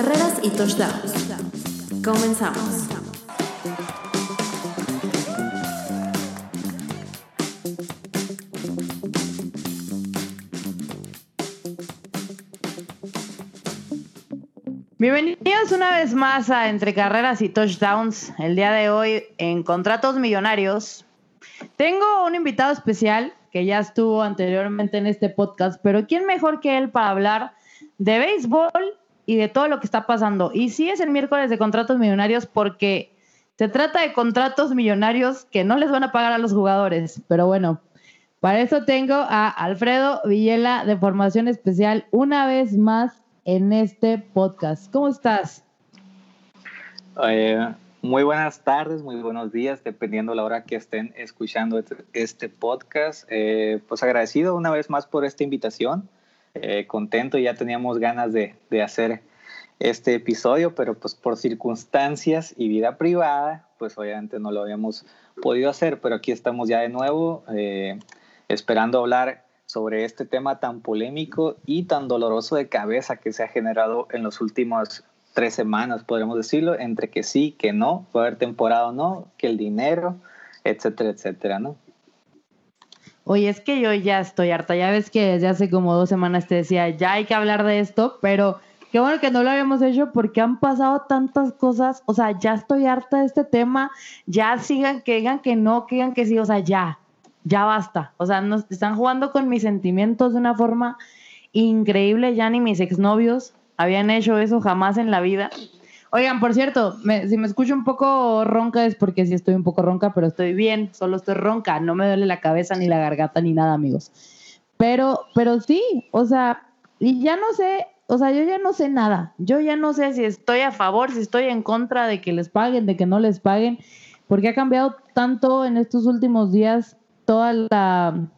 carreras y touchdowns. Comenzamos. Bienvenidos una vez más a Entre Carreras y Touchdowns. El día de hoy en Contratos Millonarios. Tengo un invitado especial que ya estuvo anteriormente en este podcast, pero ¿quién mejor que él para hablar de béisbol y de todo lo que está pasando? Y sí es el miércoles de Contratos Millonarios porque se trata de contratos millonarios que no les van a pagar a los jugadores, pero bueno. Para eso tengo a Alfredo Villela de Formación Especial una vez más en este podcast. ¿Cómo estás? Eh, muy buenas tardes, muy buenos días, dependiendo la hora que estén escuchando este, este podcast. Eh, pues agradecido una vez más por esta invitación. Eh, contento, ya teníamos ganas de, hacer este episodio, pero pues por circunstancias y vida privada, pues obviamente no lo habíamos podido hacer, pero aquí estamos ya de nuevo, esperando hablar sobre este tema tan polémico y tan doloroso de cabeza que se ha generado en los últimos tres semanas, podríamos decirlo, entre que sí, que no, puede haber temporada o no, que el dinero, etcétera, etcétera, ¿no? Oye, es que yo ya estoy harta, ya ves que desde hace como dos semanas te decía, ya hay que hablar de esto, pero qué bueno que no lo habíamos hecho porque han pasado tantas cosas, o sea, ya estoy harta de este tema, ya sigan que digan que no, que digan que sí, o sea, ya, ya basta. O sea, nos están jugando con mis sentimientos de una forma increíble. Ya ni mis exnovios habían hecho eso jamás en la vida. Oigan, por cierto, si me escucho un poco ronca es porque sí estoy un poco ronca, pero estoy bien, solo estoy ronca, no me duele la cabeza ni la garganta ni nada, amigos. Pero, pero sí, o sea, y ya no sé, o sea, yo ya no sé nada. Yo ya no sé si estoy a favor, si estoy en contra de que les paguen, de que no les paguen, porque ha cambiado tanto en estos últimos días toda la,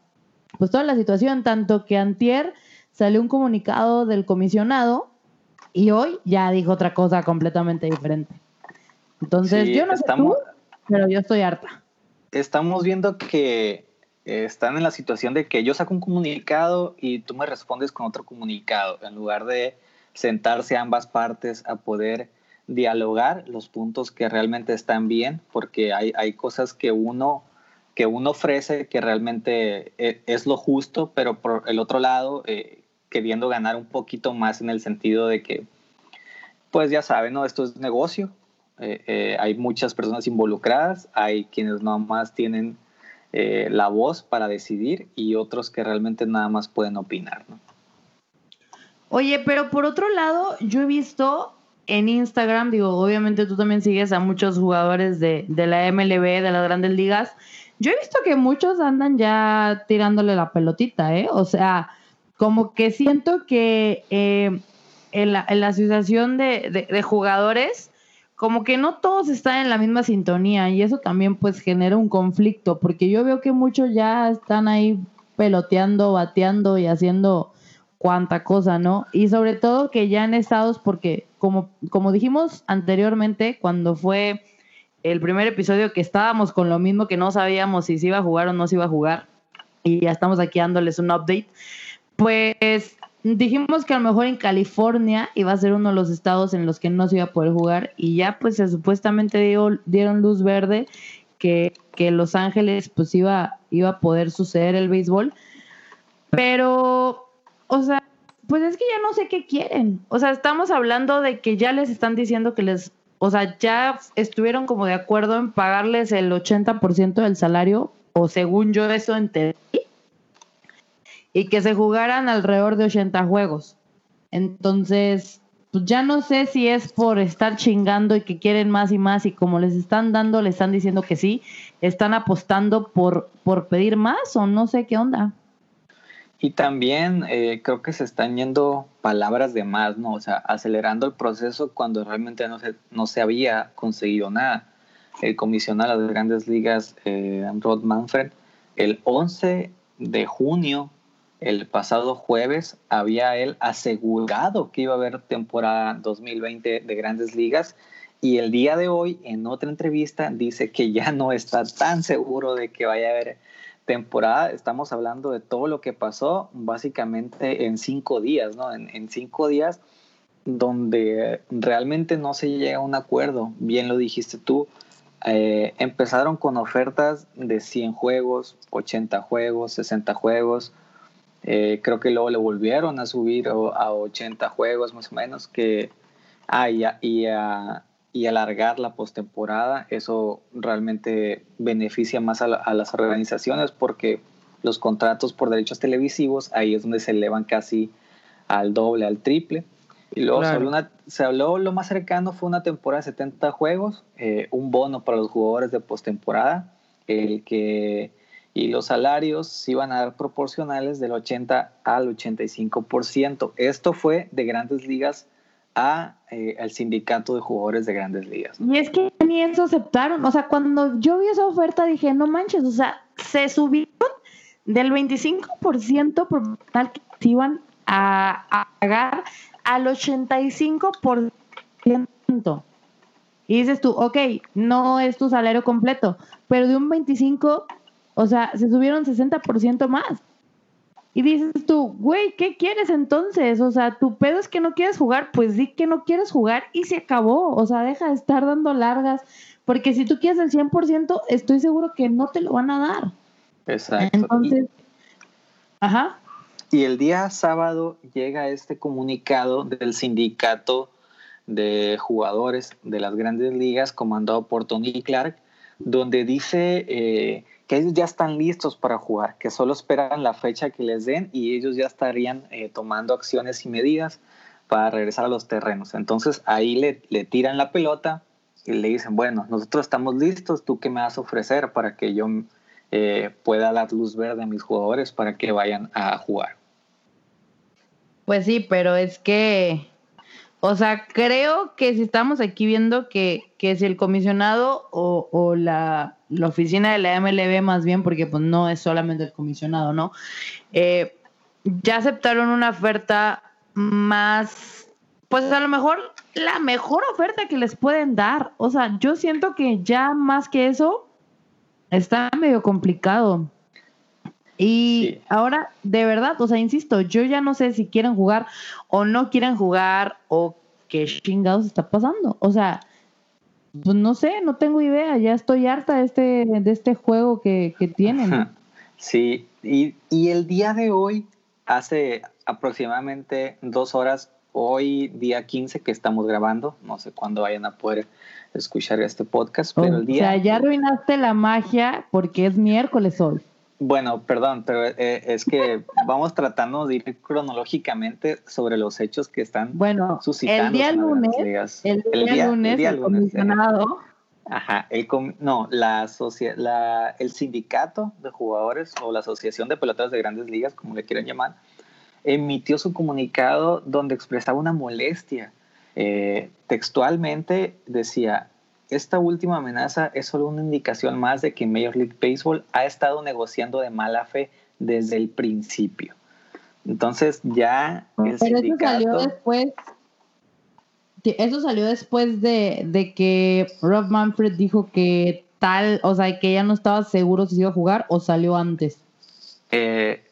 pues toda la situación, tanto que antier salió un comunicado del comisionado y hoy ya dijo otra cosa completamente diferente. Entonces, yo no sé tú, pero yo estoy harta. Estamos viendo que están en la situación de que yo saco un comunicado y tú me respondes con otro comunicado, en lugar de sentarse ambas partes a poder dialogar los puntos que realmente están bien, porque hay, hay cosas que uno que uno ofrece que realmente e, es lo justo, pero por el otro lado, eh, queriendo ganar un poquito más en el sentido de que, pues ya saben, ¿no? Esto es negocio, eh, eh, hay muchas personas involucradas, hay quienes nada más tienen la voz para decidir y otros que realmente nada más pueden opinar, ¿no? Oye, pero por otro lado, yo he visto en Instagram, digo, obviamente tú también sigues a muchos jugadores de, de la MLB, de las grandes ligas, yo he visto que muchos andan ya tirándole la pelotita, ¿eh? O sea, como que siento que eh, en, la, asociación de, jugadores, como que no todos están en la misma sintonía y eso también pues genera un conflicto, porque yo veo que muchos ya están ahí peloteando, bateando y haciendo cuanta cosa, ¿no? Y sobre todo que ya en estados, porque como, como dijimos anteriormente, cuando fue el primer episodio que estábamos con lo mismo, que no sabíamos si se iba a jugar o no se iba a jugar, y ya estamos aquí dándoles un update, pues dijimos que a lo mejor en California iba a ser uno de los estados en los que no se iba a poder jugar, y ya pues se supuestamente dieron luz verde que, que Los Ángeles pues iba, iba a poder suceder el béisbol, pero, o sea, pues es que ya no sé qué quieren. O sea, estamos hablando de que ya les están diciendo que les o sea, ya estuvieron como de acuerdo en pagarles el 80% del salario, o según yo eso entendí, y que se jugaran alrededor de 80 juegos. Entonces, pues ya no sé si es por estar chingando y que quieren más y más y como les están dando, le están diciendo que sí, están apostando por, por pedir más o no sé qué onda. Y también eh, creo que se están yendo palabras de más, ¿no? O sea, acelerando el proceso cuando realmente no se, no se había conseguido nada. El comisionado de las grandes ligas, eh, Rod Manfred, el 11 de junio, el pasado jueves, había él asegurado que iba a haber temporada 2020 de grandes ligas y el día de hoy, en otra entrevista, dice que ya no está tan seguro de que vaya a haber temporada estamos hablando de todo lo que pasó básicamente en cinco días, ¿no? En, cinco días donde realmente no se llega a un acuerdo. Bien lo dijiste tú. Eh, empezaron con ofertas de 100 juegos, 80 juegos, 60 juegos. Eh, creo que luego le volvieron a subir a 80 juegos más o menos. Que, ah, y, a, y, alargar la postemporada. Eso realmente beneficia más a, a las organizaciones porque los contratos por derechos televisivos ahí es donde se elevan casi al doble, al triple. Y luego se, habló lo más cercano fue una temporada de 70 juegos, eh, un bono para los jugadores de postemporada, el que y los salarios iban a dar proporcionales del 80 al 85%. Esto fue de grandes ligas a eh, al sindicato de jugadores de grandes ligas. Y es que ni eso aceptaron, o sea, cuando yo vi esa oferta dije, no manches, o sea, se subieron del 25% por tal que se iban a, pagar al 85%. Y dices tú, ok, no es tu salario completo, pero de un 25, o sea, se subieron 60% más. Y dices tú, güey, ¿qué quieres entonces? O sea, tu pedo es que no quieres jugar, pues di que no quieres jugar y se acabó. O sea, deja de estar dando largas, porque si tú quieres el 100%, estoy seguro que no te lo van a dar. Exacto. Entonces, ajá. Y el día sábado llega este comunicado del sindicato de jugadores de las grandes ligas comandado por Tony Clark, donde dice eh, que ellos ya están listos para jugar, que solo esperan la fecha que les den y ellos ya estarían eh, tomando acciones y medidas para regresar a los terrenos. Entonces ahí le, le tiran la pelota y le dicen, bueno, nosotros estamos listos, ¿tú qué me vas a ofrecer para que yo eh, pueda dar luz verde a mis jugadores para que vayan a jugar? Pues sí, pero es que, o sea, creo que si estamos aquí viendo que, que si el comisionado o, o la, la, oficina de la MLB más bien, porque pues no es solamente el comisionado, ¿no? Eh, ya aceptaron una oferta más, pues a lo mejor la mejor oferta que les pueden dar. O sea, yo siento que ya más que eso está medio complicado. Y ahora, de verdad, o sea, insisto, yo ya no sé si quieren jugar o no quieren jugar o qué chingados está pasando. O sea, pues no sé, no tengo idea, ya estoy harta de este, de este juego que, que tienen. Sí, y, y el día de hoy, hace aproximadamente dos horas, hoy día 15 que estamos grabando, no sé cuándo vayan a poder escuchar este podcast, pero el día... O sea, ya arruinaste la magia porque es miércoles hoy. Bueno, perdón, pero eh, es que vamos tratando de ir cronológicamente sobre los hechos que están bueno, suscitando. El día lunes, el día, lunes, el, comisionado. Ajá, el no, la, la, el sindicato de jugadores o la asociación de peloteros de grandes ligas, como le quieran llamar, emitió su comunicado donde expresaba una molestia. Eh, textualmente decía, esta última amenaza es solo una indicación más de que Major League Baseball ha estado negociando de mala fe desde el principio. Entonces ya el Pero eso salió después. Eso salió después de, que Rob Manfred dijo que tal, o sea, que ya no estaba seguro si se iba a jugar o salió antes. Eh,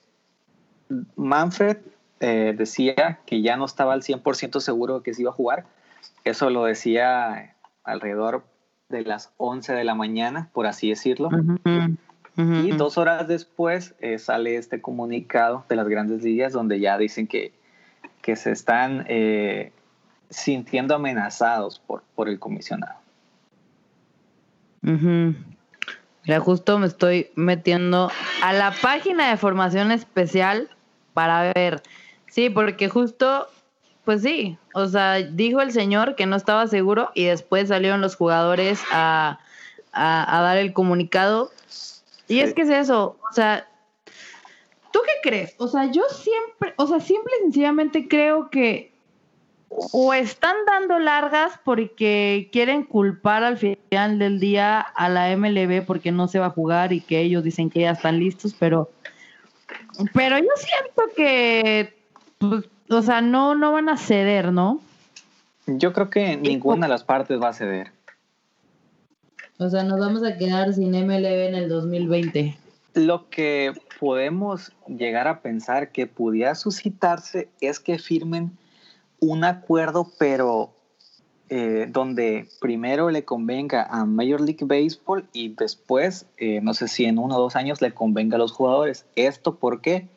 Manfred eh, decía que ya no estaba al 100% seguro de que se iba a jugar. Eso lo decía alrededor de las 11 de la mañana, por así decirlo. y dos horas después eh, sale este comunicado de las grandes ligas donde ya dicen que, que se están eh, sintiendo amenazados por, por el comisionado. Ya justo me estoy metiendo a la página de formación especial para ver. Sí, porque justo pues sí, o sea, dijo el señor que no estaba seguro y después salieron los jugadores a, dar el comunicado. Y es que es eso, o sea, ¿tú qué crees? O sea, yo siempre, o sea, simple y sencillamente creo que o están dando largas porque quieren culpar al final del día a la MLB porque no se va a jugar y que ellos dicen que ya están listos, pero pero yo siento que o sea, no, no van a ceder, ¿no? Yo creo que ninguna de las partes va a ceder. O sea, nos vamos a quedar sin MLB en el 2020. Lo que podemos llegar a pensar que pudiera suscitarse es que firmen un acuerdo, pero eh, donde primero le convenga a Major League Baseball y después, eh, no sé si en uno o dos años le convenga a los jugadores. ¿Esto por qué?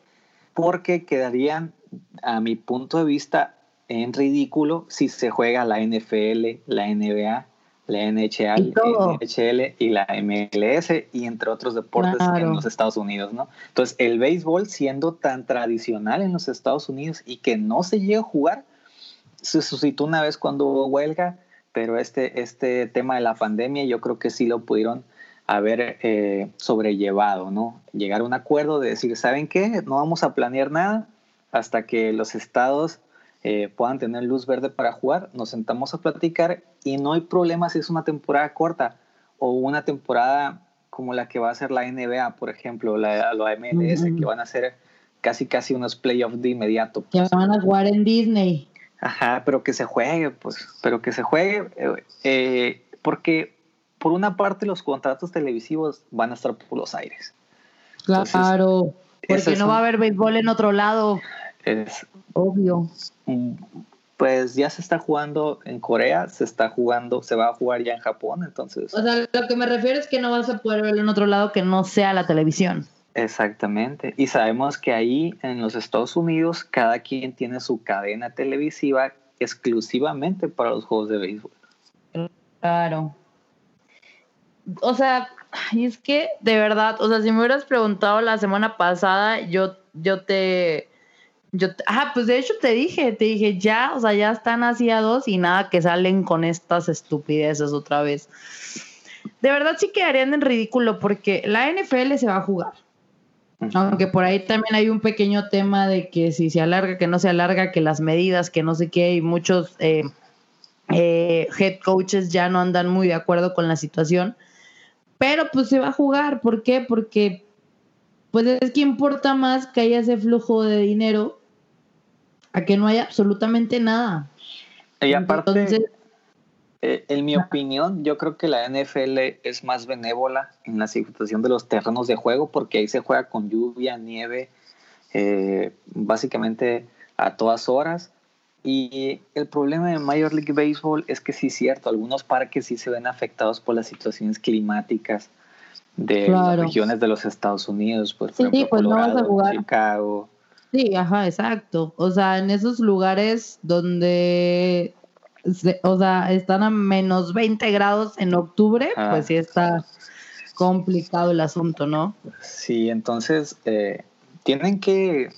Porque quedarían, a mi punto de vista, en ridículo si se juega la NFL, la NBA, la NHL, NHL y la MLS y entre otros deportes en los Estados Unidos, ¿no? Entonces, el béisbol siendo tan tradicional en los Estados Unidos y que no se llega a jugar, se suscitó una vez cuando hubo huelga, pero este, este tema de la pandemia yo creo que sí lo pudieron haber eh, sobrellevado, ¿no? Llegar a un acuerdo de decir, ¿saben qué? No vamos a planear nada hasta que los estados eh, puedan tener luz verde para jugar, nos sentamos a platicar y no hay problema si es una temporada corta o una temporada como la que va a ser la NBA, por ejemplo, la, la MLS, que van a ser casi casi unos playoffs de inmediato. Que van a jugar en Disney. Ajá, pero que se juegue, pues, pero que se juegue, eh, eh, porque por una parte los contratos televisivos van a estar por los aires. Claro, porque no va a haber béisbol en otro lado. Es obvio. Mm, pues ya se está jugando en Corea, se está jugando, se va a jugar ya en Japón, entonces. O sea, lo que me refiero es que no vas a poder verlo en otro lado que no sea la televisión. Exactamente. Y sabemos que ahí en los Estados Unidos cada quien tiene su cadena televisiva exclusivamente para los juegos de béisbol. Claro. O sea, y es que de verdad, o sea, si me hubieras preguntado la semana pasada, yo, yo te, yo, ah, pues de hecho te dije, te dije, ya, o sea, ya están así a dos y nada que salen con estas estupideces otra vez. De verdad sí quedarían en ridículo porque la NFL se va a jugar. Aunque por ahí también hay un pequeño tema de que si se alarga, que no se alarga, que las medidas, que no sé qué, y muchos eh, eh, head coaches ya no andan muy de acuerdo con la situación. Pero pues se va a jugar, ¿por qué? Porque pues es que importa más que haya ese flujo de dinero a que no haya absolutamente nada. Y aparte, eh, en mi opinión, yo creo que la NFL es más benévola en la situación de los terrenos de juego porque ahí se juega con lluvia, nieve, eh, básicamente a todas horas. Y el problema de Major League Baseball es que sí es cierto, algunos parques sí se ven afectados por las situaciones climáticas de las regiones de los Estados Unidos, por sí, ejemplo, pues Colorado, Chicago. Sí, ajá, exacto. O sea, en esos lugares donde o sea, están a menos 20 grados en octubre, ah. pues sí está complicado el asunto, ¿no? Sí, entonces eh, tienen que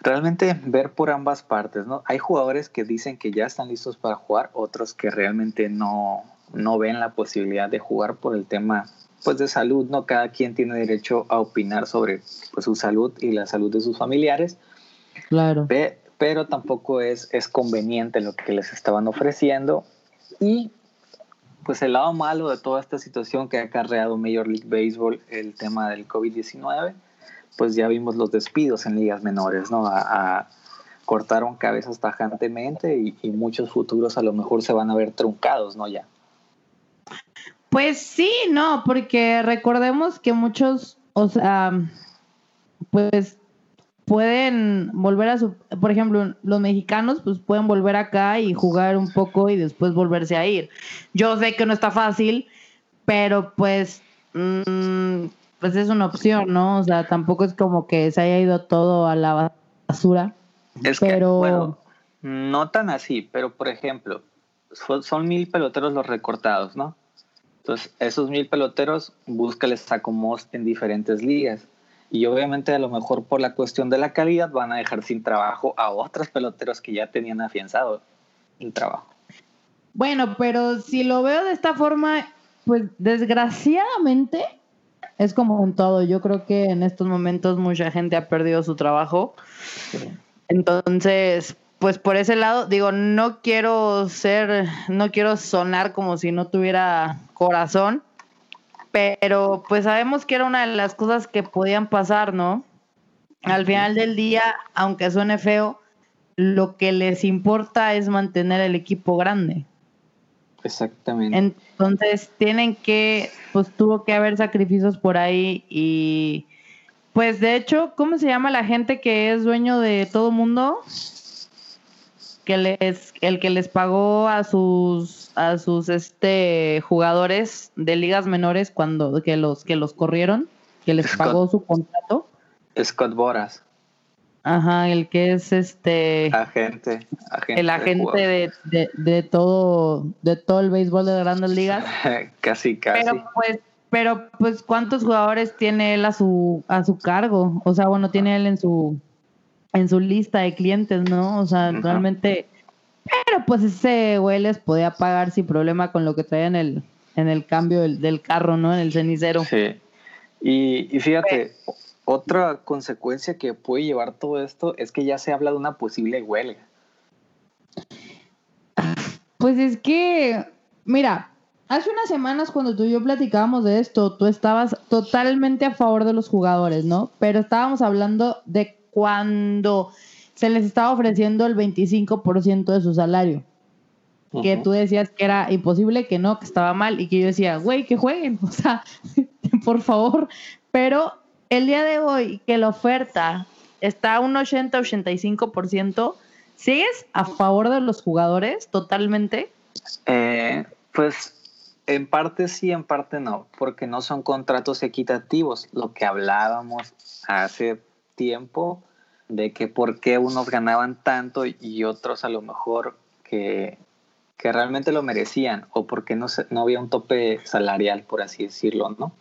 realmente ver por ambas partes, ¿no? Hay jugadores que dicen que ya están listos para jugar, otros que realmente no, no ven la posibilidad de jugar por el tema pues de salud, ¿no? Cada quien tiene derecho a opinar sobre pues, su salud y la salud de sus familiares. Claro pero tampoco es, es conveniente lo que les estaban ofreciendo. Y pues el lado malo de toda esta situación que ha acarreado Major League Baseball, el tema del COVID-19, pues ya vimos los despidos en ligas menores, ¿no? A, cortaron cabezas tajantemente y, y, muchos futuros a lo mejor se van a ver truncados, ¿no? Ya. Pues sí, no, porque recordemos que muchos, o sea, pues pueden volver a su, por ejemplo, los mexicanos pues pueden volver acá y jugar un poco y después volverse a ir. Yo sé que no está fácil, pero pues mm, pues es una opción, ¿no? O sea, tampoco es como que se haya ido todo a la basura. Es pero... que, bueno, no tan así, pero por ejemplo, son mil peloteros los recortados, ¿no? Entonces, esos mil peloteros, búscales acomodos en diferentes ligas y obviamente a lo mejor por la cuestión de la calidad van a dejar sin trabajo a otros peloteros que ya tenían afianzado el trabajo. Bueno, pero si lo veo de esta forma, pues desgraciadamente es como en todo. Yo creo que en estos momentos mucha gente ha perdido su trabajo. Entonces, pues por ese lado, digo, no quiero ser, no quiero sonar como si no tuviera corazón, pero pues sabemos que era una de las cosas que podían pasar, ¿no? Al final del día, aunque suene feo, lo que les importa es mantener el equipo grande. Exactamente. Entonces tienen que, pues tuvo que haber sacrificios por ahí y pues de hecho, ¿cómo se llama la gente que es dueño de todo mundo? Que les, el que les pagó a sus, a sus este jugadores de ligas menores cuando que los, que los corrieron, que les pagó su contrato. Scott Boras. Ajá, el que es este agente, el agente de, de, todo de todo el béisbol de grandes ligas. casi, casi. Pero pues, pero pues cuántos jugadores tiene él a su a su cargo, o sea, bueno, tiene él en su en su lista de clientes, ¿no? O sea, realmente pero pues ese güey les podía pagar sin problema con lo que traía en el en el cambio del, del carro, ¿no? En el cenicero. Sí. Y, y fíjate, otra consecuencia que puede llevar todo esto es que ya se habla de una posible huelga. Pues es que, mira, hace unas semanas cuando tú y yo platicábamos de esto, tú estabas totalmente a favor de los jugadores, ¿no? Pero estábamos hablando de cuando se les estaba ofreciendo el 25% de su salario. Que tú decías que era imposible, que no, que estaba mal, y que yo decía, güey, que jueguen, o sea, por favor. Pero el día de hoy que la oferta está a un 80-85%, ¿sigues a favor de los jugadores totalmente? Eh, pues en parte sí, en parte no, porque no son contratos equitativos, lo que hablábamos hace tiempo de que por qué unos ganaban tanto y otros a lo mejor que, que realmente lo merecían o porque no, no había un tope salarial, por así decirlo, ¿no?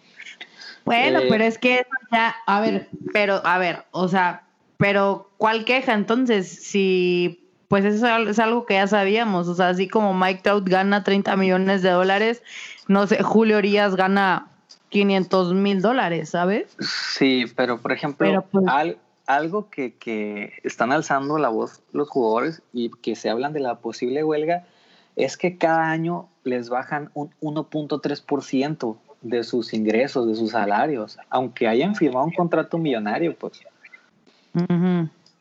Bueno, pero es que ya, a ver, pero, a ver, o sea, pero ¿cuál queja entonces? Si, pues eso es algo que ya sabíamos, o sea, así como Mike Trout gana 30 millones de dólares, no sé, Julio Orías gana 500 mil dólares, ¿sabes? Sí, pero por ejemplo, pues algo que, que están alzando la voz los jugadores y que se hablan de la posible huelga es que cada año les bajan un 1.3% de sus ingresos, de sus salarios, aunque hayan firmado un contrato millonario, pues.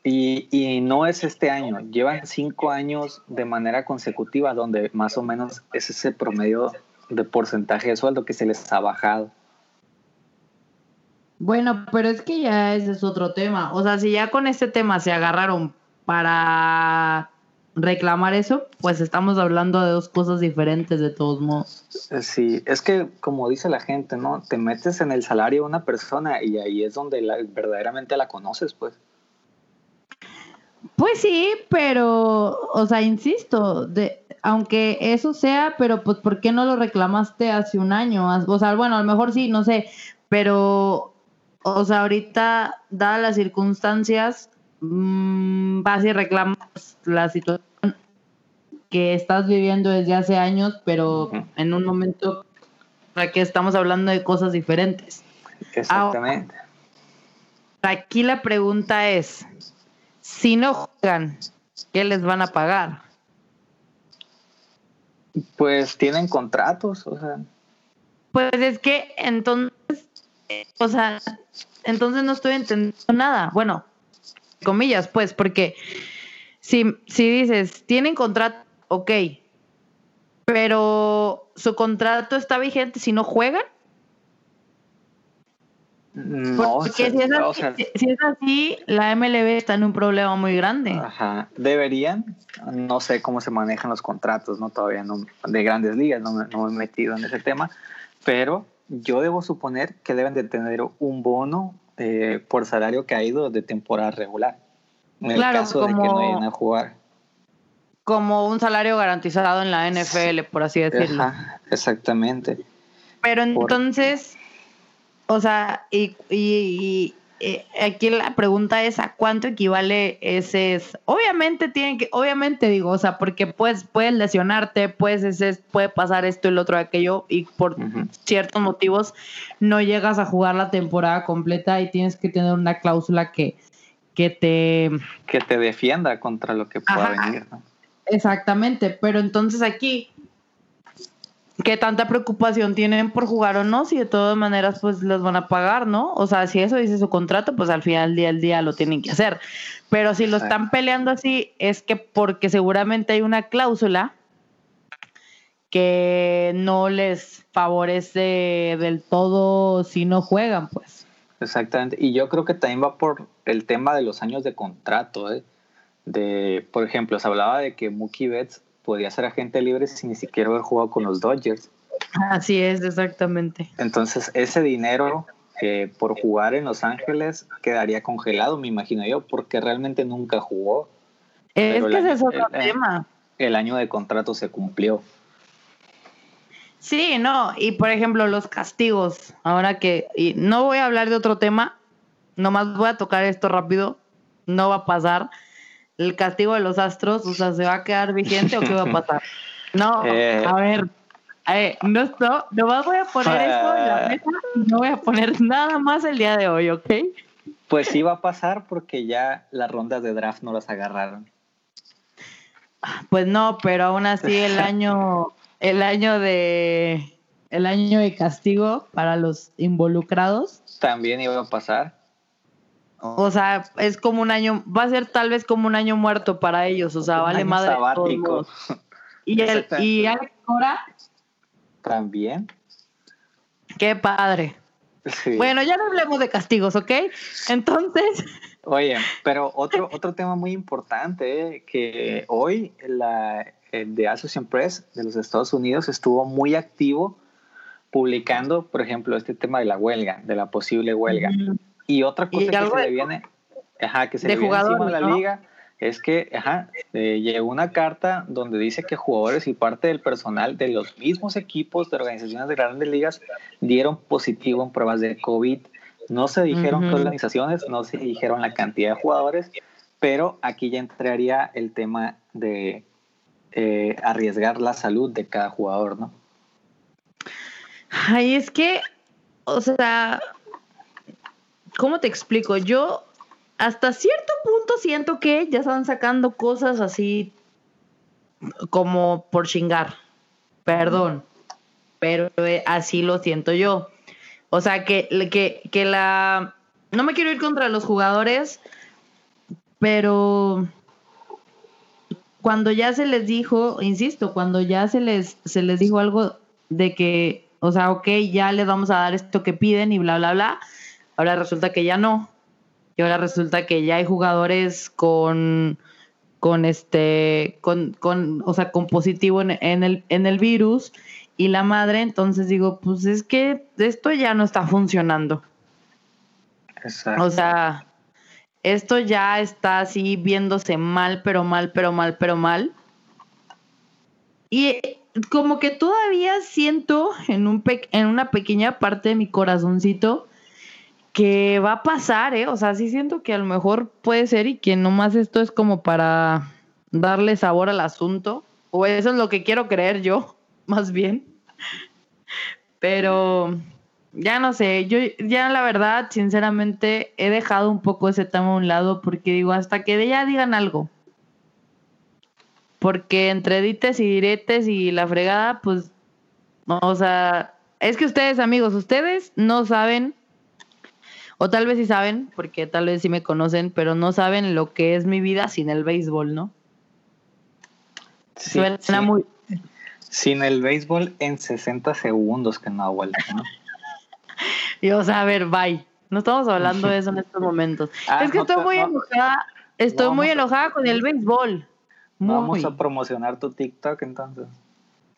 y, y, no es este año, llevan cinco años de manera consecutiva donde más o menos es ese promedio de porcentaje de sueldo que se les ha bajado. Bueno, pero es que ya ese es otro tema. O sea, si ya con este tema se agarraron para reclamar eso, pues estamos hablando de dos cosas diferentes de todos modos. Eh, sí, es que como dice la gente, ¿no? Te metes en el salario de una persona y ahí es donde la, verdaderamente la conoces, pues. Pues sí, pero, o sea, insisto, de, aunque eso sea, pero pues ¿por qué no lo reclamaste hace un año? O sea, bueno, a lo mejor sí, no sé, pero, o sea, ahorita, dadas las circunstancias, mmm, vas y reclamas la situación que estás viviendo desde hace años, pero en un momento para que estamos hablando de cosas diferentes. Exactamente. aquí la pregunta es, si no juegan, ¿qué les van a pagar? Pues tienen contratos, o sea. Pues es que entonces, o sea, entonces no estoy entendiendo nada. Bueno, comillas, pues, porque si, si dices, tienen contrato ok, pero su contrato está vigente si no juegan. No, Porque si, es así, si, es así, la MLB está en un problema muy grande. Ajá, deberían, no sé cómo se manejan los contratos, no todavía no, de grandes ligas, no, no me he metido en ese tema, pero yo debo suponer que deben de tener un bono eh, por salario caído de temporada regular, en el caso de que no vayan a jugar como un salario garantizado en la NFL, por así decirlo. exactamente. Pero entonces, o sea, y, y, eh, aquí la pregunta es a cuánto equivale ese obviamente tienen que obviamente digo o sea porque puedes puedes lesionarte puedes ese, puede pasar esto y lo otro aquello y por ciertos motivos no llegas a jugar la temporada completa y tienes que tener una cláusula que que te que te defienda contra lo que pueda venir ¿no? Exactamente, pero entonces aquí, ¿qué tanta preocupación tienen por jugar o no? Si de todas maneras pues les van a pagar, ¿no? O sea, si eso dice su contrato, pues al final del día, el día lo tienen que hacer. Pero si lo están peleando así, es que porque seguramente hay una cláusula que no les favorece del todo si no juegan, pues. Exactamente. Y yo creo que también va por el tema de los años de contrato, ¿eh? de, por ejemplo, se hablaba de que Mookie Betts podía ser agente libre sin ni siquiera haber jugado con los Dodgers. Así es, exactamente. Entonces, ese dinero eh, por jugar en Los Ángeles quedaría congelado, me imagino yo, porque realmente nunca jugó. Es Pero que ese es otro el- eh, tema. El año de contrato se cumplió. Sí, no, y por ejemplo, los castigos. Ahora que, y no voy a hablar de otro tema, nomás voy a tocar esto rápido, no va a pasar. El castigo de los astros, o sea, ¿se va a quedar vigente o qué va a pasar? No, Eh. a ver, eh, no, no, nomás voy a poner esto en la Ah. mesa y no voy a poner nada más el día de hoy, ¿ok? Pues sí va a pasar porque ya las rondas de draft no las agarraron. Pues no, pero aún así el año, el año de, el año de castigo para los involucrados También iba a pasar. O sea, es como un año, va a ser tal vez como un año muerto para ellos, o sea, Un vale año madre. todos sabático. Y, el, y Alex Cora, También. qué padre. Sí. Bueno, ya no hablemos de castigos, ¿ok? Entonces, Oye, pero otro, otro tema muy importante, eh, que hoy la el de Associated Press de los Estados Unidos estuvo muy activo publicando, por ejemplo, este tema de la huelga, de la posible huelga. Y otra cosa Y que se le viene, ajá, que se de le viene encima a la ¿no? liga es que ajá, eh, llegó una carta donde dice que jugadores y parte del personal de los mismos equipos de organizaciones de grandes ligas dieron positivo en pruebas de COVID. No se dijeron qué organizaciones, no se dijeron la cantidad de jugadores, pero aquí ya entraría el tema de eh, arriesgar la salud de cada jugador, ¿no? ay, es que, o sea, ¿cómo te explico? Yo hasta cierto punto siento que ya están sacando cosas así como por chingar. Perdón, pero eh, así lo siento yo. O sea, que, que, que la... No me quiero ir contra los jugadores, pero cuando ya se les dijo, insisto, cuando ya se les, se les dijo algo de que, o sea, ok, ya les vamos a dar esto que piden y bla, bla, bla, ahora resulta que ya no. Y ahora resulta que ya hay jugadores con, con este, con, con, o sea, con positivo en, en el, en el virus y la madre, entonces digo, pues es que esto ya no está funcionando. Exacto. O sea, esto ya está así viéndose mal, pero mal, pero mal, pero mal. Y como que todavía siento en, un pe- en una pequeña parte de mi corazoncito que va a pasar, ¿eh? O sea, sí siento que a lo mejor puede ser y que nomás esto es como para darle sabor al asunto. O eso es lo que quiero creer yo, más bien. Pero ya no sé, yo ya la verdad, sinceramente, he dejado un poco ese tema a un lado porque digo, hasta que ya digan algo. Porque entre dites y diretes y la fregada, pues, o sea, es que ustedes, amigos, ustedes no saben, o tal vez sí saben, porque tal vez sí me conocen, pero no saben lo que es mi vida sin el béisbol, ¿no? Sí, Suena sí. muy... Sin el béisbol en 60 segundos que no ha vuelto, ¿no? Y, o sea, a ver, bye. No estamos hablando de eso en estos momentos. Ah, es que no estoy te- muy no- enojada. Estoy muy a- enojada con el béisbol. Muy. Vamos a promocionar tu TikTok entonces.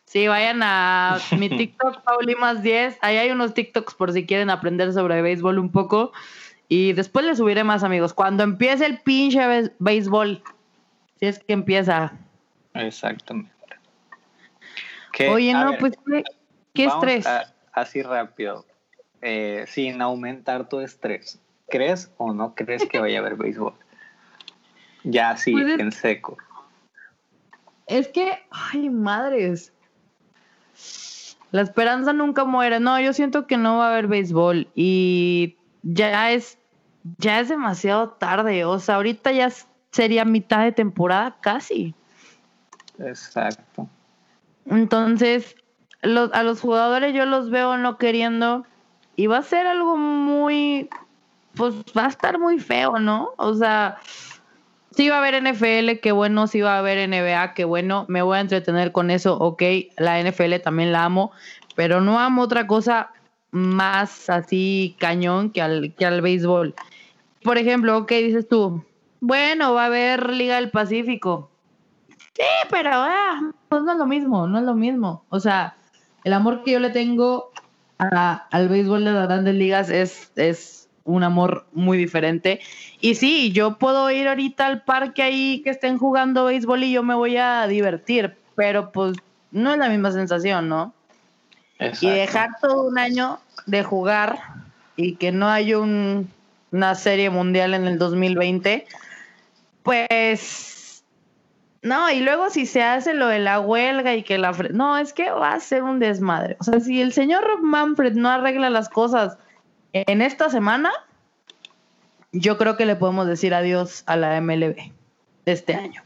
Sí, vayan a mi TikTok, Paulimas 10. Ahí hay unos TikToks por si quieren aprender sobre béisbol un poco. Y después les subiré más, amigos. Cuando empiece el pinche béisbol. Si es que empieza. Exactamente. Que, Oye, no, ver, pues, ¿qué, qué vamos estrés? a- así rápido, eh, sin aumentar tu estrés. ¿Crees o no crees que vaya a haber béisbol? Ya así, Pues es- en seco. Es que, ay, madres. La esperanza nunca muere. No, yo siento que no va a haber béisbol y ya es, ya es demasiado tarde. O sea, ahorita ya sería mitad de temporada casi. Exacto. Entonces, los, a los jugadores yo los veo no queriendo y va a ser algo muy, pues va a estar muy feo, ¿no? O sea, sí va a haber NFL, qué bueno, sí va a haber NBA, qué bueno, me voy a entretener con eso, ok, la NFL también la amo, pero no amo otra cosa más así cañón que al, que al béisbol. Por ejemplo, ok, dices tú, Bueno, va a haber Liga del Pacífico. Sí, pero ah, pues no es lo mismo, no es lo mismo. O sea, el amor que yo le tengo al béisbol de las grandes ligas es, es un amor muy diferente. Y sí, yo puedo ir ahorita al parque ahí que estén jugando béisbol y yo me voy a divertir, pero pues no es la misma sensación, ¿no? Y dejar todo un año de jugar y que no haya una serie mundial en el 2020, pues no, y luego si se hace lo de la huelga y que la... No, es que va a ser un desmadre. O sea, si el señor Manfred no arregla las cosas en esta semana, yo creo que le podemos decir adiós a la MLB de este año.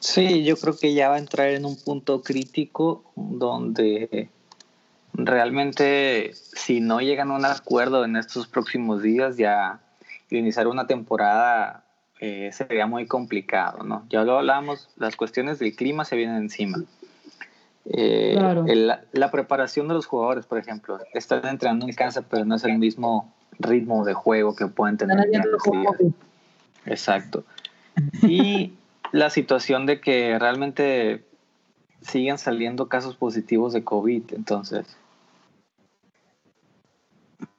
Sí, yo creo que ya va a entrar en un punto crítico donde realmente si no llegan a un acuerdo en estos próximos días, ya iniciar una temporada eh, sería muy complicado, ¿no? Ya lo hablamos, las cuestiones del clima se vienen encima. Eh, la preparación de los jugadores, por ejemplo, están entrenando en casa, pero no es el mismo ritmo de juego que pueden tener. Exacto. Y la situación de que realmente siguen saliendo casos positivos de COVID, entonces.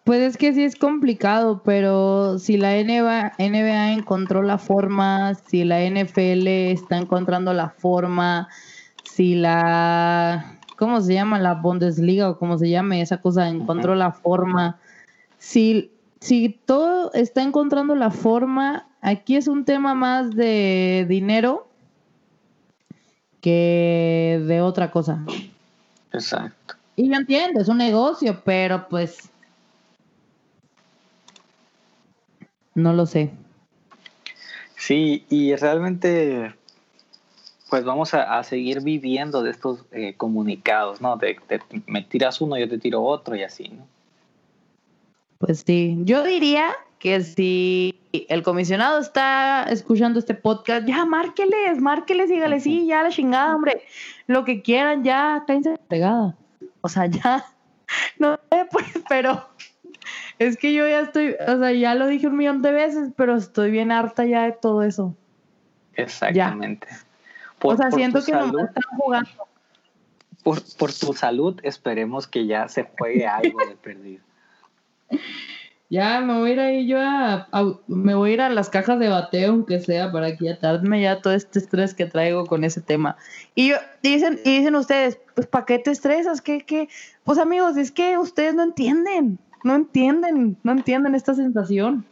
Pues es que sí es complicado, pero si la NBA, NBA encontró la forma, si la NFL está encontrando la forma, si la, ¿cómo se llama? La Bundesliga o como se llame esa cosa, encontró la forma. Si, si todo está encontrando la forma, aquí es un tema más de dinero que de otra cosa. Exacto. Y yo entiendo, es un negocio, pero pues No lo sé. Sí, y realmente, pues vamos a, seguir viviendo de estos eh, comunicados, ¿no? De, me tiras uno, yo te tiro otro y así, ¿no? Pues sí, yo diría que si el comisionado está escuchando este podcast, ya márqueles, márqueles, dígale, sí, ya la chingada, hombre, lo que quieran, ya, está pegada. O sea, ya, no sé, pues, pero es que yo ya estoy, o sea, ya lo dije un millón de veces, pero estoy bien harta ya de todo eso. Exactamente. O sea, siento que no están jugando. Por, por tu salud, esperemos que ya se juegue algo de perdido. Ya me voy a ir ahí yo a, me voy a ir a las cajas de bateo, aunque sea, para que atarme ya todo este estrés que traigo con ese tema. Y yo, dicen, y dicen ustedes, pues ¿para qué te estresas? ¿Qué, qué? Pues amigos, es que ustedes no entienden no entienden, no entienden esta sensación.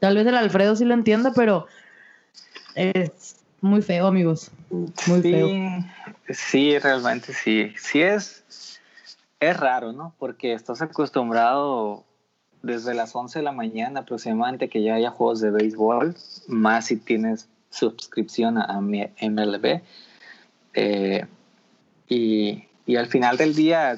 Tal vez el Alfredo sí lo entienda, pero es muy feo, amigos. Muy sí, feo. Sí, realmente sí. Sí es, es raro, ¿no? Porque estás acostumbrado desde las 11 de la mañana aproximadamente que ya haya juegos de béisbol, más si tienes suscripción a, mi MLB. Eh, y, y al final del día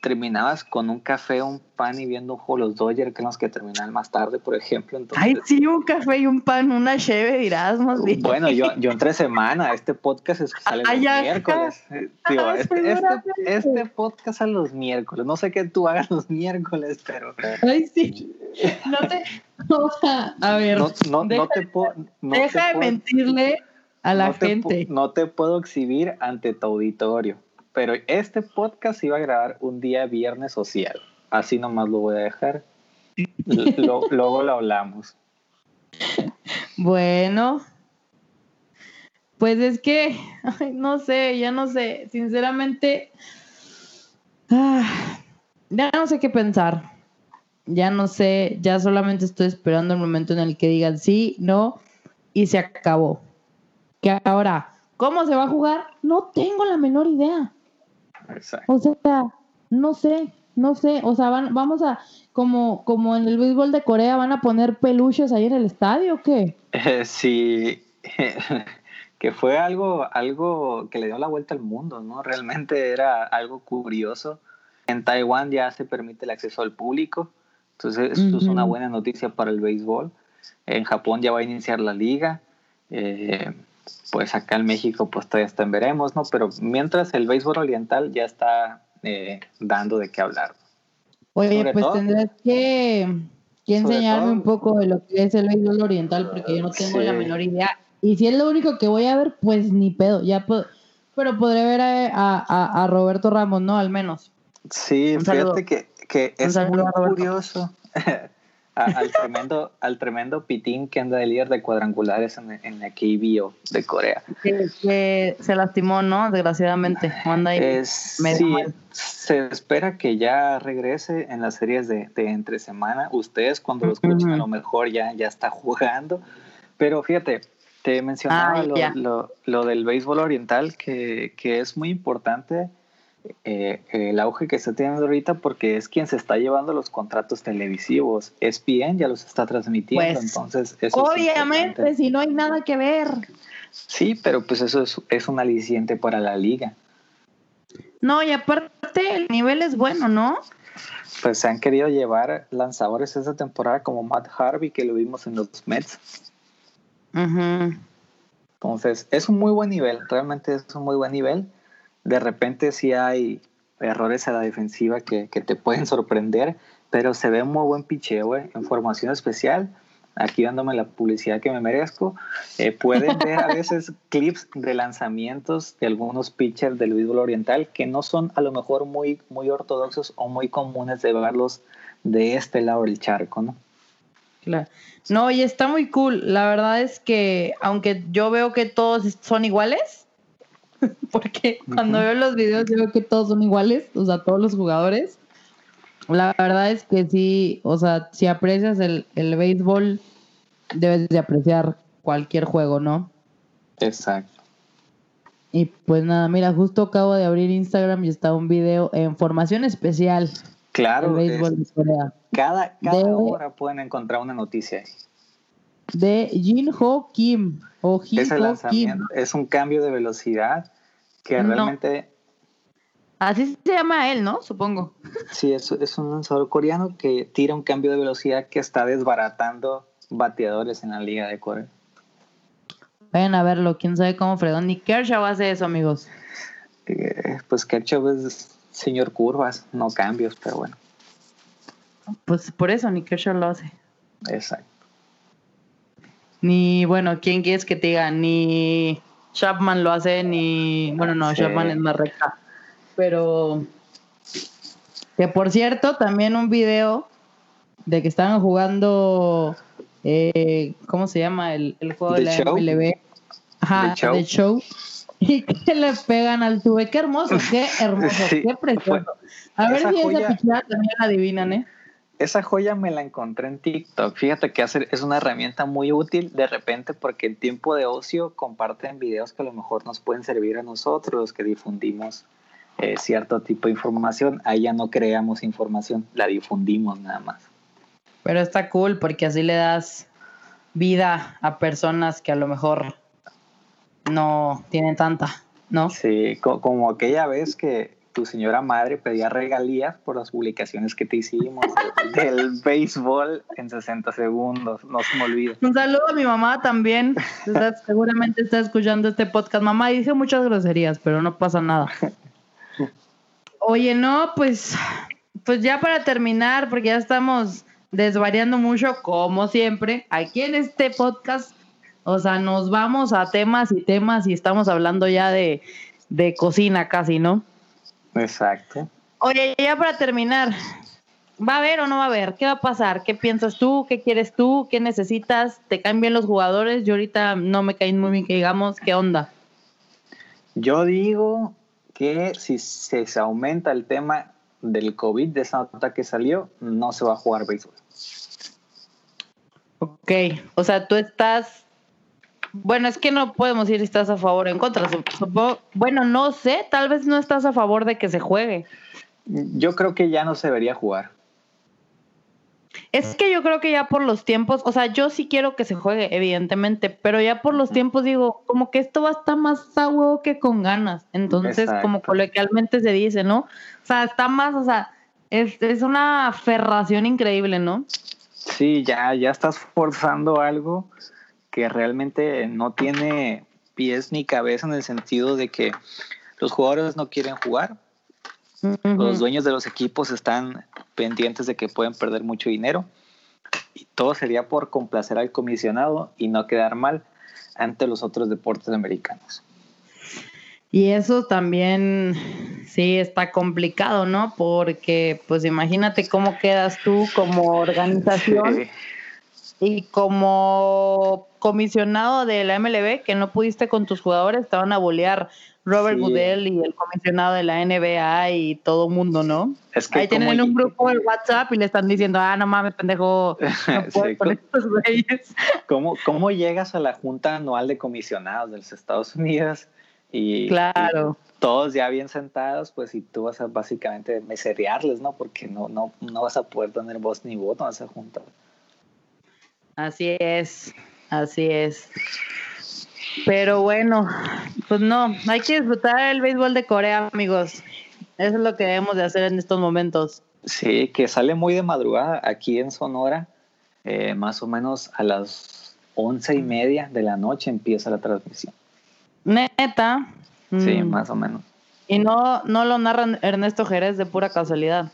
terminabas con un café, un pan y viendo un juego los Dodgers que los que terminan más tarde, por ejemplo. Entonces, Ay, sí, un café y un pan, una cheve, dirás más bien. Bueno, yo, yo entre semana, este podcast es, sale los miércoles. este, este, este, podcast sale los miércoles. No sé qué tú hagas los miércoles, pero... Ay, sí. No te... a ver. No, no, deja, no te puedo... deja de mentirle a la gente. no te puedo exhibir ante tu auditorio pero este podcast iba a grabar un día viernes social. Así nomás lo voy a dejar. luego lo hablamos. Bueno, pues es que, no sé, ya no sé, sinceramente, ah, ya no sé qué pensar. Ya no sé, ya solamente estoy esperando el momento en el que digan sí, no, y se acabó. Que ahora, ¿cómo se va a jugar? No tengo la menor idea. O sea, no sé, no sé, o sea, van, vamos a, como, como en el béisbol de Corea, ¿van a poner peluches ahí en el estadio o qué? sí, que fue algo, algo que le dio la vuelta al mundo, ¿no? Realmente era algo curioso. En Taiwán ya se permite el acceso al público, entonces esto es una buena noticia para el béisbol. En Japón ya va a iniciar la liga. Eh, pues acá en México pues todavía está en veremos, ¿no? Pero mientras el béisbol oriental ya está eh, dando de qué hablar. Oye, pues tendrás que, que Sobre enseñarme todo- un poco de lo que es el béisbol oriental, porque yo no tengo Sí. la menor idea. Y si es lo único que voy a ver, pues ni pedo, ya puedo. Pero podré ver a, a- a- Roberto Ramos, ¿no? Al menos. Sí, fíjate que, que es muy curioso a- al, tremendo, al tremendo Pitín que anda de líder de cuadrangulares en, en la KBO de Corea. Que, que se lastimó, ¿no? Desgraciadamente. Anda ahí. Es, medio sí, mal. se espera que ya regrese en las series de, de entre semana. Ustedes cuando lo escuchen a Ujú. lo mejor ya, ya está jugando. Pero fíjate, te mencionaba Ah, lo, lo- lo del béisbol oriental, que, que es muy importante eh, el auge que está teniendo ahorita porque es quien se está llevando los contratos televisivos. ESPN ya los está transmitiendo, Pues, entonces eso es Obviamente, importante. si no hay nada que ver. Sí, pero pues eso es, es un aliciente para la liga. No, y aparte el nivel es bueno, ¿no? Pues se han querido llevar lanzadores esta temporada como Matt Harvey, que lo vimos en los Mets. Entonces, es un muy buen nivel, realmente es un muy buen nivel. De repente sí hay errores a la defensiva que, que te pueden sorprender, pero se ve un muy buen picheo eh, en formación especial. Aquí dándome la publicidad que me merezco. Eh, pueden ver a veces clips de lanzamientos de algunos pitchers del béisbol oriental que no son a lo mejor muy, muy ortodoxos o muy comunes de verlos de este lado del charco, ¿no? Claro. No, y está muy cool. La verdad es que, aunque yo veo que todos son iguales, porque cuando veo los videos yo veo que todos son iguales, o sea, todos los jugadores. La verdad es que sí, o sea, si aprecias el, el béisbol, debes de apreciar cualquier juego, ¿no? Exacto. Y pues nada, mira, justo acabo de abrir Instagram y está un video en formación especial Claro, béisbol es- de Corea. cada, cada de- hora pueden encontrar una noticia ahí. De Jin Ho Kim. O Jin Ese Ho Kim. es un cambio de velocidad que No. realmente Así se llama él, ¿no? Supongo. sí es, es un lanzador coreano que tira un cambio de velocidad que está desbaratando bateadores en la liga de Corea. Vayan a verlo, quién sabe cómo fregón. Ni Kershaw hace eso, amigos. Eh, pues Kershaw es señor curvas, no cambios, pero bueno, Pues por eso ni Kershaw lo hace. exacto. Ni, bueno, ¿quién quieres que te diga? Ni Chapman lo hace, ni. Bueno, no, Sí. Chapman es más recta. Pero. Que por cierto, también un video de que estaban jugando. eh, ¿Cómo se llama? El, el juego de la Show. MLB. Ajá, The Show. The Show. Y que le pegan al tube. Qué hermoso, qué hermoso, Sí, qué precioso. A ver esa si esa joya- pichada también la adivinan, ¿eh? Esa joya me la encontré en TikTok. Fíjate que hace- es una herramienta muy útil de repente porque en tiempo de ocio comparten videos que a lo mejor nos pueden servir a nosotros, los que difundimos eh, cierto tipo de información. Ahí ya no creamos información, la difundimos nada más. Pero está cool porque así le das vida a personas que a lo mejor no tienen tanta, ¿no? Sí, co- como aquella vez que tu señora madre pedía regalías por las publicaciones que te hicimos de- del béisbol en 60 segundos. No se me olvida. Un saludo a mi mamá también. Seguramente está escuchando este podcast. Mamá, dije muchas groserías, pero no pasa nada. Oye, no, pues, pues ya para terminar, porque ya estamos desvariando mucho, como siempre, aquí en este podcast. O sea, nos vamos a temas y temas y estamos hablando ya de, de cocina casi, ¿no? Exacto. Oye, ya para terminar, ¿va a haber o no va a haber? ¿Qué va a pasar? ¿Qué piensas tú? ¿Qué quieres tú? ¿Qué necesitas? ¿Te caen bien los jugadores? Yo ahorita no me caen muy bien, que digamos, ¿qué onda? Yo digo que si se, se aumenta el tema del COVID, de esa nota que salió, no se va a jugar béisbol. Ok, o sea, tú estás... Bueno, es que no podemos decir si estás a favor o en contra. Supongo, bueno, no sé, tal vez no estás a favor de que se juegue. Yo creo que ya no se debería jugar. Es que yo creo que ya por los tiempos, o sea, yo sí quiero que se juegue, evidentemente, pero ya por los tiempos digo, como que esto va a estar más a huevo que con ganas. Entonces, como coloquialmente se dice, ¿no? O sea, está más, o sea, es, es una aferración increíble, ¿no? Sí, ya, ya estás forzando algo que realmente no tiene pies ni cabeza en el sentido de que los jugadores no quieren jugar, los dueños de los equipos están pendientes de que pueden perder mucho dinero. Y todo sería por complacer al comisionado y no quedar mal ante los otros deportes americanos. Y eso también sí está complicado, ¿no? Porque pues imagínate cómo quedas tú como organización y como comisionado de la MLB que no pudiste con tus jugadores, te van a bolear Robert Goodell y el comisionado de la NBA y todo mundo, ¿no? Es que Ahí tienen un grupo de WhatsApp y le están diciendo, ah, no mames, pendejo, no puedo con estos güeyes. ¿Cómo, ¿Cómo llegas a la Junta Anual de Comisionados de los Estados Unidos? Y, claro. todos ya bien sentados, pues y tú vas a básicamente meserearles, ¿no? Porque no, no, no vas a poder tener voz ni voto en esa junta. Así es, así es. Pero bueno, pues no, hay que disfrutar el béisbol de Corea, amigos. Eso es lo que debemos de hacer en estos momentos. Sí, que sale muy de madrugada aquí en Sonora, eh, más o menos a las once y media de la noche empieza la transmisión. Neta. Sí, mm. más o menos. Y no, no lo narran Ernesto Jerez de pura casualidad.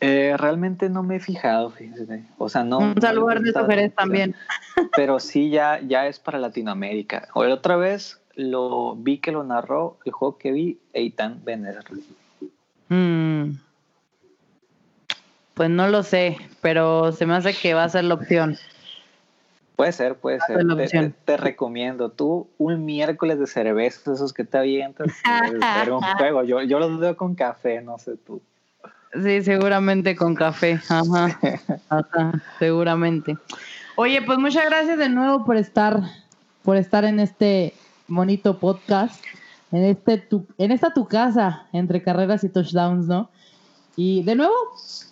Eh, realmente no me he fijado, fíjese. O sea, no. Un saludo a Jerez también. Pero sí, ya, ya es para Latinoamérica. Hoy otra vez lo vi que lo narró el juego que vi, Eitan Bener. Mm. Pues no lo sé, pero se me hace que va a ser la opción. Puede ser, puede ser. Te, recomiendo. Tú, un miércoles de cerveza, esos que te avientas, un juego. Yo, yo los veo con café, no sé tú. Sí, seguramente con café. Ajá. Ajá, seguramente. Oye, pues muchas gracias de nuevo por estar, por estar en este bonito podcast, en este tu, en esta tu casa entre carreras y touchdowns, ¿no? Y de nuevo,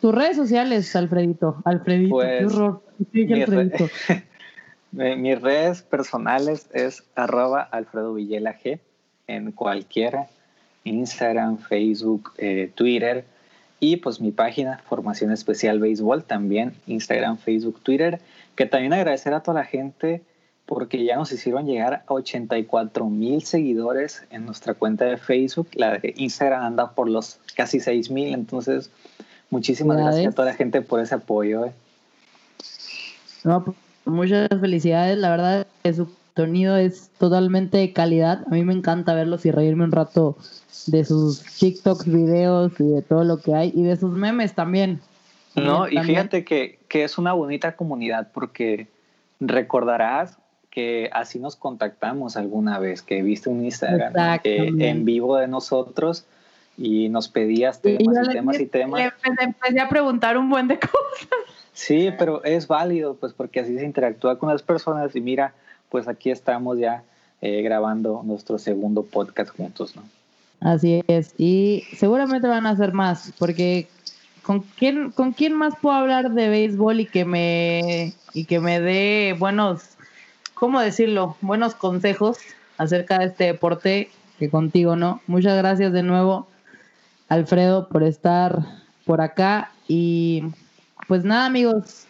tus redes sociales, Alfredito. Alfredito, qué pues, horror. Sí, Alfredito. mis redes personales es arroba Alfredo Villela G en cualquiera, Instagram, Facebook, eh, Twitter y pues mi página Formación Especial Béisbol también, Instagram, Facebook, Twitter, que también agradecer a toda la gente porque ya nos hicieron llegar a 84 mil seguidores en nuestra cuenta de Facebook, la de Instagram anda por los casi 6 mil, entonces muchísimas gracias a toda la gente por ese apoyo. Eh. No, pues, Muchas felicidades, la verdad su sonido es totalmente de calidad. A mí me encanta verlos y reírme un rato de sus TikToks, videos y de todo lo que hay y de sus memes también. No, y fíjate que, que es una bonita comunidad porque recordarás que así nos contactamos alguna vez, que viste un Instagram en vivo de nosotros y nos pedías temas y, temas y temas. Le empecé a preguntar un buen de cosas. Sí, pero es válido, pues porque así se interactúa con las personas y mira, pues aquí estamos ya eh, grabando nuestro segundo podcast juntos, ¿no? Así es, y seguramente van a hacer más, porque ¿con quién, con quién más puedo hablar de béisbol y que me, y que me dé buenos, ¿cómo decirlo? Buenos consejos acerca de este deporte que contigo, ¿no? Muchas gracias de nuevo, Alfredo, por estar por acá y pues nada, amigos.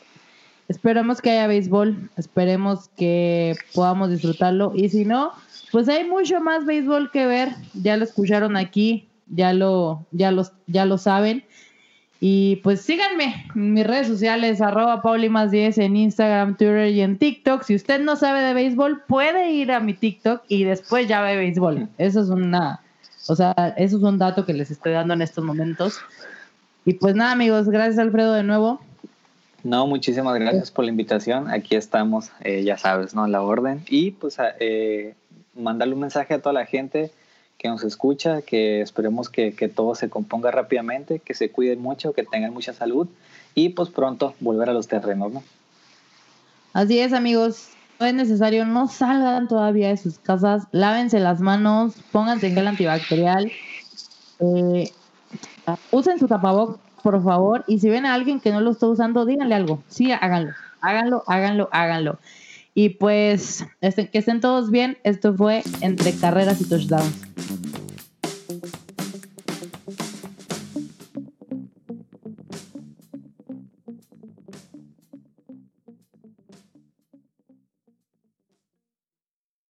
Esperamos que haya béisbol. Esperemos que podamos disfrutarlo. Y si no, pues hay mucho más béisbol que ver. Ya lo escucharon aquí. Ya lo, ya los, ya lo saben. Y pues síganme en mis redes sociales, arroba Pauli más 10 en Instagram, Twitter y en TikTok. Si usted no sabe de béisbol, puede ir a mi TikTok y después ya ve béisbol. Eso es una, o sea, eso es un dato que les estoy dando en estos momentos. Y pues nada, amigos, gracias Alfredo de nuevo. No, muchísimas gracias por la invitación. Aquí estamos, eh, ya sabes, ¿no? La orden. Y pues eh, mandarle un mensaje a toda la gente que nos escucha, que esperemos que, que, todo se componga rápidamente, que se cuiden mucho, que tengan mucha salud y pues pronto volver a los terrenos, ¿no? Así es, amigos. No es necesario, no salgan todavía de sus casas, lávense las manos, pónganse gel antibacterial. Eh, usen su tapabocas, por favor. Y si ven a alguien que no lo está usando, díganle algo. Sí, háganlo. Háganlo, háganlo, háganlo. Y pues, este, que estén todos bien. Esto fue Entre Carreras y Touchdowns.